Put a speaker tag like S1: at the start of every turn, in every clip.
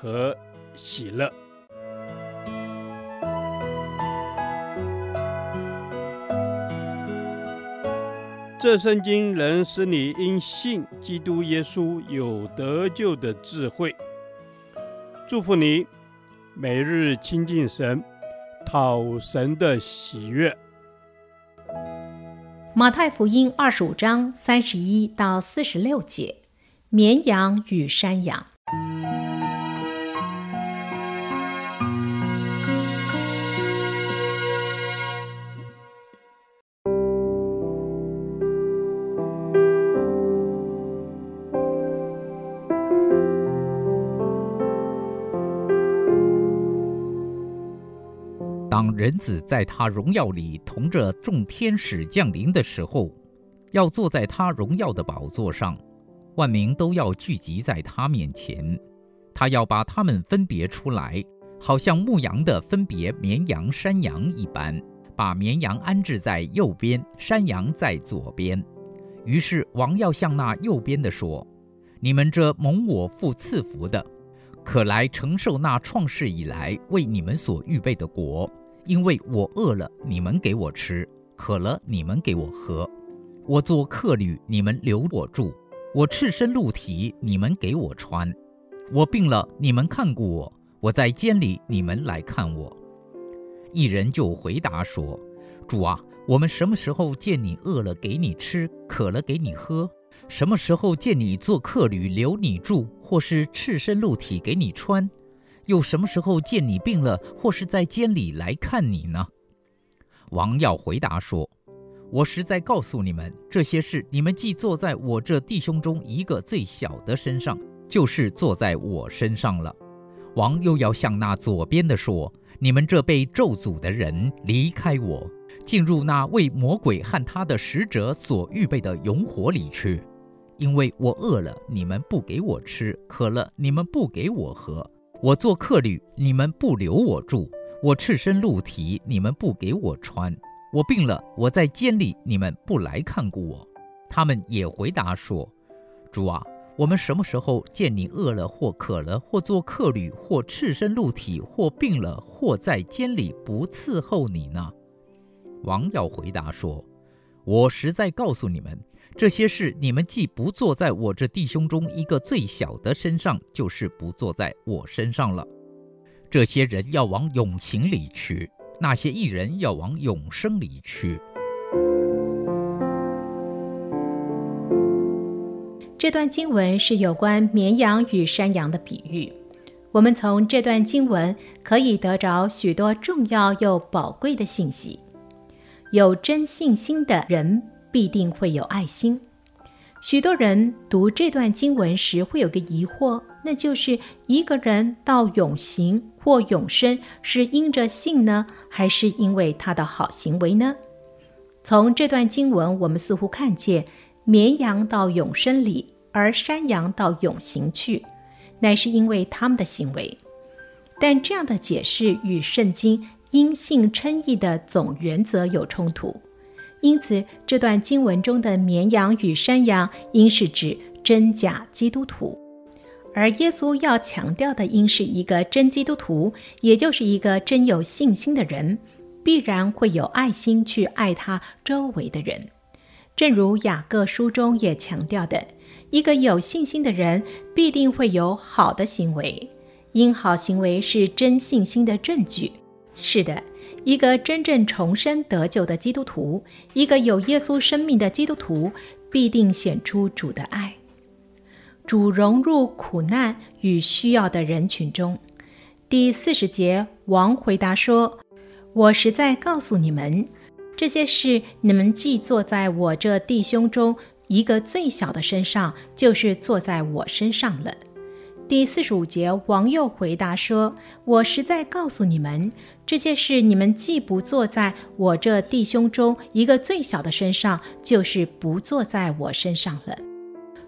S1: 和喜乐。这圣经能使你因信基督耶稣有得救的智慧。祝福你，每日亲近神，讨神的喜悦。
S2: 马太福音二十五章三十一到四十六节：绵羊与山羊。
S3: 当人子在他荣耀里同着众天使降临的时候，要坐在他荣耀的宝座上，万民都要聚集在他面前。他要把他们分别出来，好像牧羊的分别绵羊、山羊一般，把绵羊安置在右边，山羊在左边。于是王要向那右边的说：“你们这蒙我父赐福的，可来承受那创世以来为你们所预备的国。”因为我饿了，你们给我吃；渴了，你们给我喝；我做客旅，你们留我住；我赤身露体，你们给我穿；我病了，你们看顾我；我在监里，你们来看我。一人就回答说：“主啊，我们什么时候见你饿了给你吃，渴了给你喝？什么时候见你做客旅留你住，或是赤身露体给你穿？”又什么时候见你病了，或是在监里来看你呢？王耀回答说：“我实在告诉你们，这些事你们既坐在我这弟兄中一个最小的身上，就是坐在我身上了。”王又要向那左边的说：“你们这被咒诅的人，离开我，进入那为魔鬼和他的使者所预备的永火里去，因为我饿了，你们不给我吃；渴了，你们不给我喝。”我做客旅，你们不留我住；我赤身露体，你们不给我穿；我病了，我在监里，你们不来看顾我。他们也回答说：“主啊，我们什么时候见你饿了或渴了，或做客旅，或赤身露体，或病了，或在监里不伺候你呢？”王耀回答说：“我实在告诉你们。”这些事你们既不做在我这弟兄中一个最小的身上，就是不做在我身上了。这些人要往永刑里去，那些义人要往永生里去。
S2: 这段经文是有关绵羊与山羊的比喻。我们从这段经文可以得着许多重要又宝贵的信息。有真信心的人，必定会有爱心。许多人读这段经文时会有个疑惑，那就是一个人到永行或永生是因着信呢，还是因为他的好行为呢？从这段经文，我们似乎看见绵羊到永生里，而山羊到永行去，乃是因为他们的行为。但这样的解释与圣经因信称义的总原则有冲突。因此，这段经文中的绵羊与山羊，应是指真假基督徒；而耶稣要强调的，应是一个真基督徒，也就是一个真有信心的人，必然会有爱心去爱他周围的人。正如雅各书中也强调的，一个有信心的人必定会有好的行为，因好行为是真信心的证据。是的。一个真正重生得救的基督徒，一个有耶稣生命的基督徒，必定显出主的爱。主融入苦难与需要的人群中。第四十节，王回答说：“我实在告诉你们，这些事你们既做在我这弟兄中一个最小的身上，就是做在我身上了。”第四十五节，王又回答说：“我实在告诉你们，这些事你们既不做在我这弟兄中一个最小的身上，就是不做在我身上了。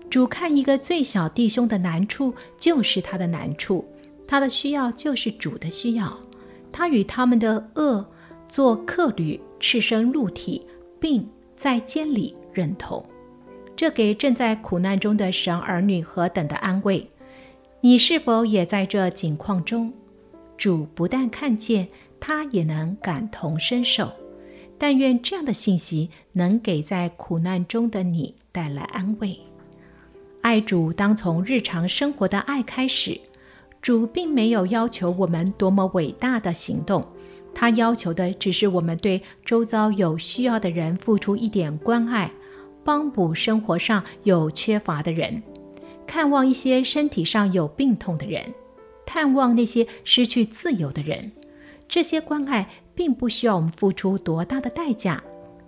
S2: 主看一个最小弟兄的难处，就是他的难处；他的需要，就是主的需要。他与他们的恶做客旅，赤身露体，并在监里认同。这给正在苦难中的神儿女何等的安慰！”你是否也在这境况中？主不但看见，他也能感同身受。但愿这样的信息能给在苦难中的你带来安慰。爱主当从日常生活的爱开始。主并没有要求我们多么伟大的行动，他要求的只是我们对周遭有需要的人付出一点关爱，帮补生活上有缺乏的人。看望一些身体上有病痛的人，探望那些失去自由的人，这些关爱并不需要我们付出多大的代价，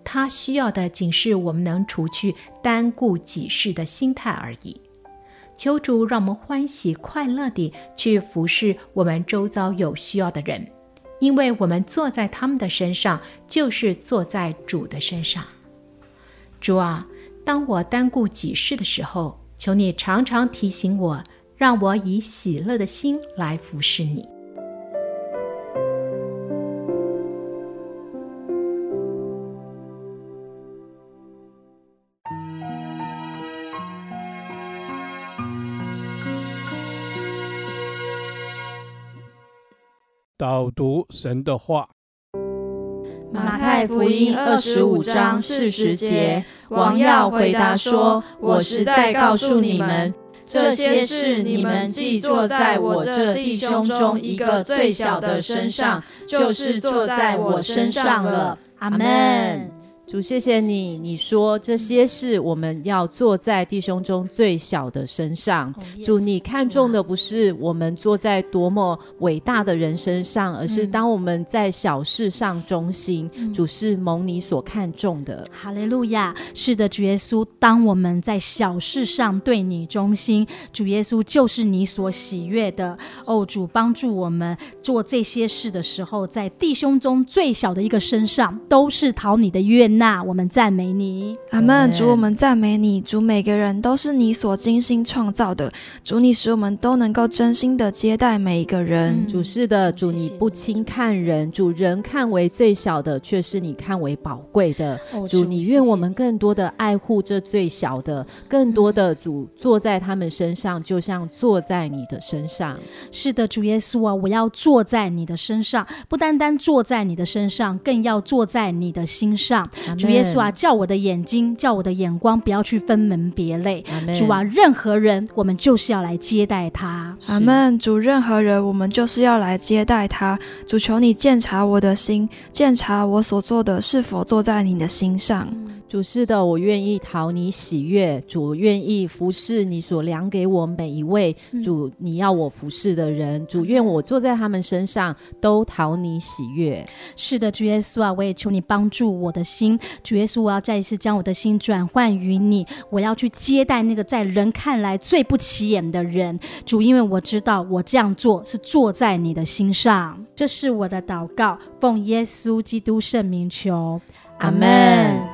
S2: 它需要的仅是我们能除去单顾己事的心态而已。求主让我们欢喜快乐地去服侍我们周遭有需要的人，因为我们坐在他们的身上，就是坐在主的身上。主啊，当我单顾己事的时候，求你常常提醒我，让我以喜乐的心来服侍你。
S1: 导读神的
S4: 话，太福音二十五章四十节。王耀回答说：“我实在告诉你们，这些事你们既做在我这弟兄中一个最小的身上，就是做在我身上了。”阿门。主，谢谢你。你说这些事我们要做在弟兄中最小的身上。主，你看重的不是我们坐在多么伟大的人身上，而是当我们在小事上忠心。主是蒙你所看重的。
S5: 哈利路亚！是的，主耶稣，当我们在小事上对你忠心，主耶稣就是你所喜悦的。哦，主帮助我们做这些事的时候，在弟兄中最小的一个身上，都是讨你的那我们赞美你，
S6: 阿门。主，我们赞美你。主，每个人都是你所精心创造的。主，你使我们都能够真心的接待每一个人。
S4: 主是的，主你不轻看人，主人看为最小的，却是你看为宝贵的。主，你愿我们更多的爱护这最小的，更多的主坐在他们身上，就像坐在你的身上。
S5: 是的，主耶稣啊，我要坐在你的身上，不单单坐在你的身上，更要坐在你的心上。主耶稣啊，叫我的眼睛，叫我的眼光，不要去分门别类。主啊，任何人，我们就是要来接待他。
S6: 阿门。主，任何人，我们就是要来接待他。主，求你鉴察我的心，鉴察我所做的是否坐在你的心上。
S4: 主是的，我愿意讨你喜悦。主愿意服侍你所量给我每一位主你要我服侍的人。主愿我坐在他们身上都讨你喜悦。
S5: 是的，主耶稣啊，我也求你帮助我的心。主耶稣，我要再一次将我的心转换于你。我要去接待那个在人看来最不起眼的人。主，因为我知道我这样做是坐在你的心上。这是我的祷告，奉耶稣基督圣名求，阿门。